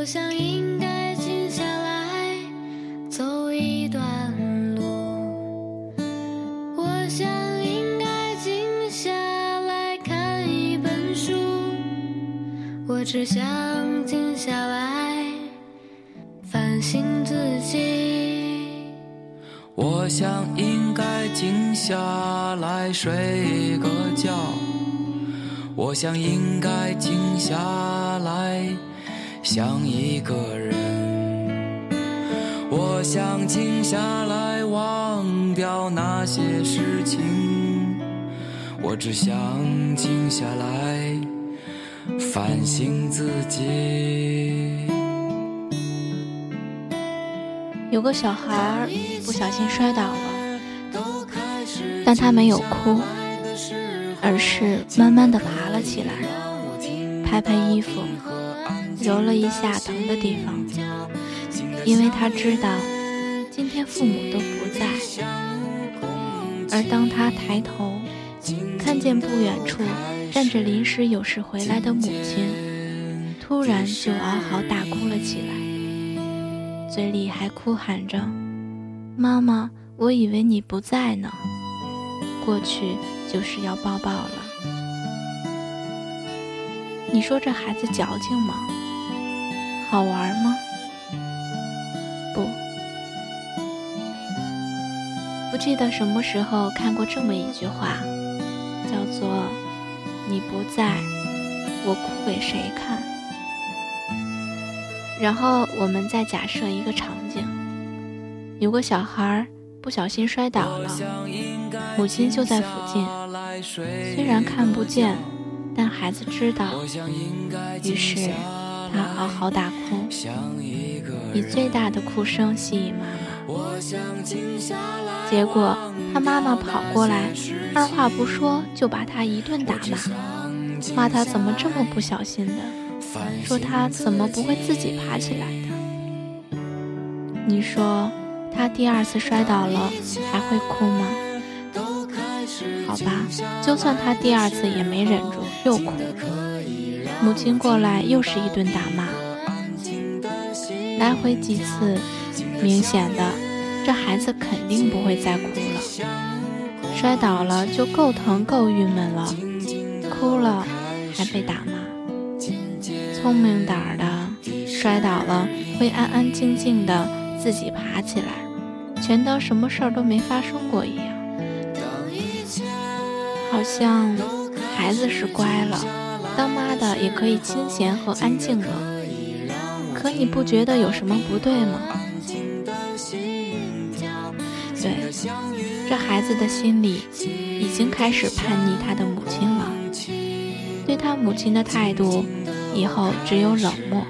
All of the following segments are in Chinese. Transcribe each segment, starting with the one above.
我想应该静下来走一段路，我想应该静下来看一本书，我只想静下来反省自己。我想应该静下来睡个觉，我想应该静下来想一个人，我想静下来忘掉那些事情，我只想静下来反省自己。有个小孩儿不小心摔倒了，但他没有哭，而是慢慢的爬了起来，拍拍衣服，揉了一下疼的地方，因为他知道今天父母都不在。而当他抬头看见不远处站着临时有事回来的母亲，突然就嗷嚎大哭了起来。嘴里还哭喊着：“妈妈，我以为你不在呢。”过去就是要抱抱了。你说这孩子矫情吗？好玩吗？不。不记得什么时候看过这么一句话，叫做“你不在，我哭给谁看？”然后我们再假设一个场景：有个小孩不小心摔倒了，母亲就在附近，虽然看不见，但孩子知道，于是他嗷嚎大哭，以最大的哭声吸引妈妈。结果他妈妈跑过来，二话不说就把他一顿打骂，骂他怎么这么不小心的。说他怎么不会自己爬起来的？你说他第二次摔倒了还会哭吗？好吧，就算他第二次也没忍住又哭，母亲过来又是一顿打骂，来回几次，明显的这孩子肯定不会再哭了。摔倒了就够疼够郁闷了，哭了还被打骂。聪明点儿的，摔倒了会安安静静的自己爬起来，全当什么事儿都没发生过一样。好像孩子是乖了，当妈的也可以清闲和安静了。可你不觉得有什么不对吗？对，这孩子的心里已经开始叛逆他的母亲了，对他母亲的态度。以后只有冷漠。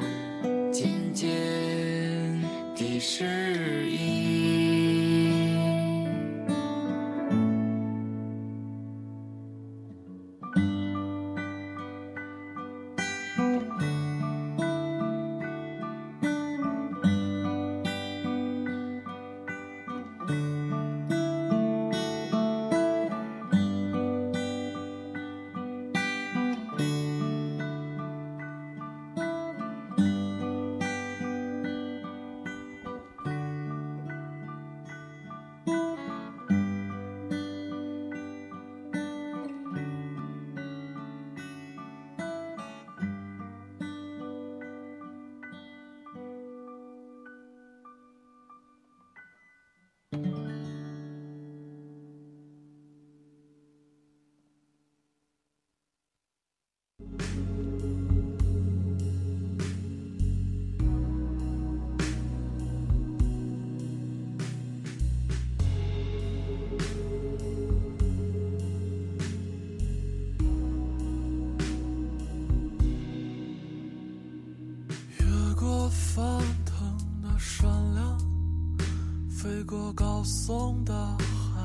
高耸的海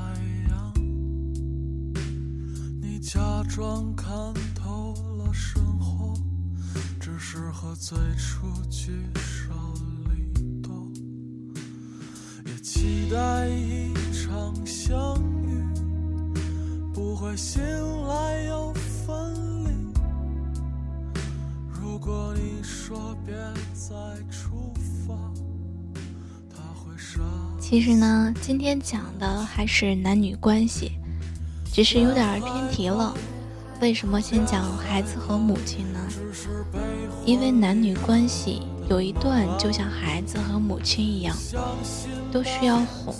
洋，你假装看透了生活，只是和最初聚少离多，也期待一场相遇，不会醒来又分离。如果你说别再出发，其实呢，今天讲的还是男女关系，只是有点偏题了。为什么先讲孩子和母亲呢？因为男女关系有一段就像孩子和母亲一样，都需要哄。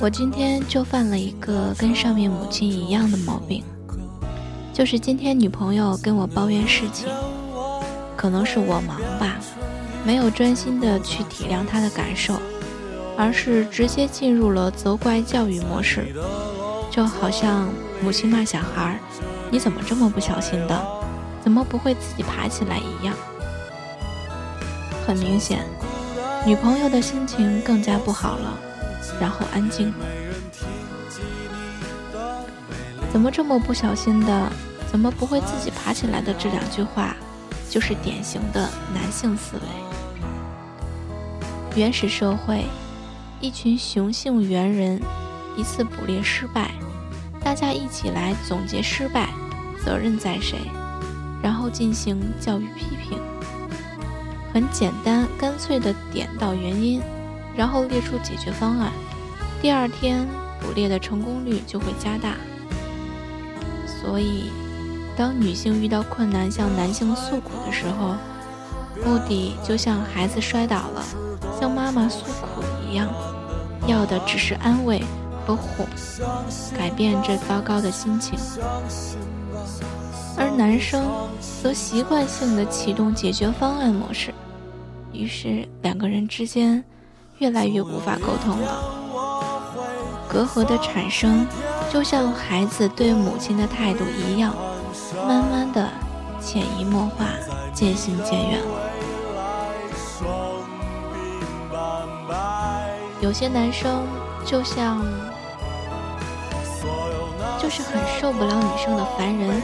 我今天就犯了一个跟上面母亲一样的毛病，就是今天女朋友跟我抱怨事情，可能是我忙吧，没有专心的去体谅她的感受，而是直接进入了责怪教育模式，就好像母亲骂小孩：“你怎么这么不小心的？怎么不会自己爬起来一样？”很明显，女朋友的心情更加不好了。然后安静。怎么这么不小心的？怎么不会自己爬起来的？这两句话，就是典型的男性思维。原始社会，一群雄性猿人，一次捕猎失败，大家一起来总结失败，责任在谁，然后进行教育批评，很简单干脆的点到原因。然后列出解决方案，第二天捕猎的成功率就会加大。所以，当女性遇到困难向男性诉苦的时候，目的就像孩子摔倒了向妈妈诉苦一样，要的只是安慰和哄，改变这糟糕的心情。而男生则习惯性的启动解决方案模式，于是两个人之间。越来越无法沟通了，隔阂的产生就像孩子对母亲的态度一样，慢慢的潜移默化，渐行渐远了。有些男生就像，就是很受不了女生的烦人，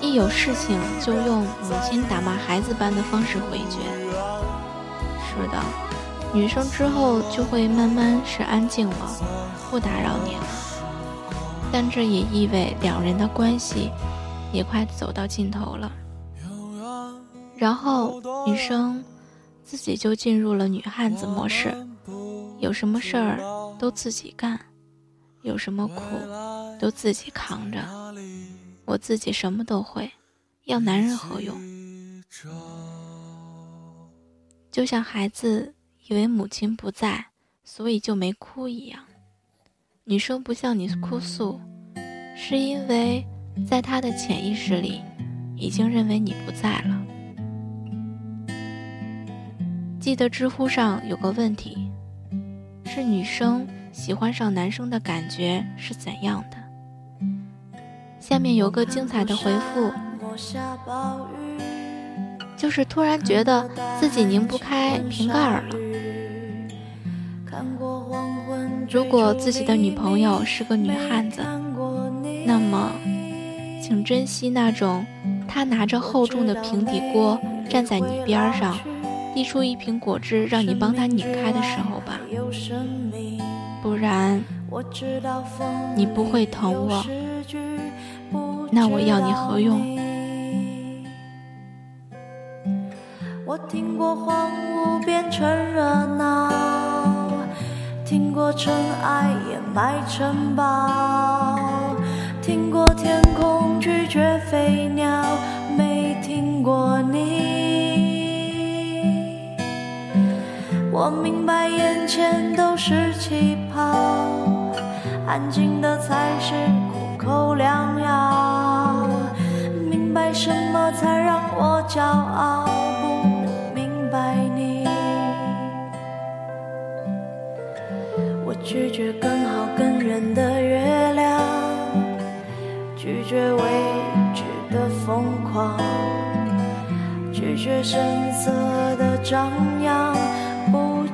一有事情就用母亲打骂孩子般的方式回绝。是的。女生之后就会慢慢是安静了，不打扰你了，但这也意味两人的关系也快走到尽头了。然后女生自己就进入了女汉子模式，有什么事儿都自己干，有什么苦都自己扛着，我自己什么都会，要男人何用？就像孩子。以为母亲不在，所以就没哭一样。女生不向你哭诉，是因为在她的潜意识里，已经认为你不在了。记得知乎上有个问题，是女生喜欢上男生的感觉是怎样的？下面有个精彩的回复，就是突然觉得自己拧不开瓶盖了。如果自己的女朋友是个女汉子，那么，请珍惜那种她拿着厚重的平底锅站在你边上，递出一瓶果汁让你帮他拧开的时候吧。不然，你不会疼我，那我要你何用？我听过荒芜变成热闹。听过尘埃掩埋城堡，听过天空拒绝飞鸟，没听过我明白眼前都是气泡，安静的才是苦口良药。明白什么才让我骄傲？不明白你。我拒绝更好更圆的月亮，拒绝未知的疯狂，拒绝声色的张扬，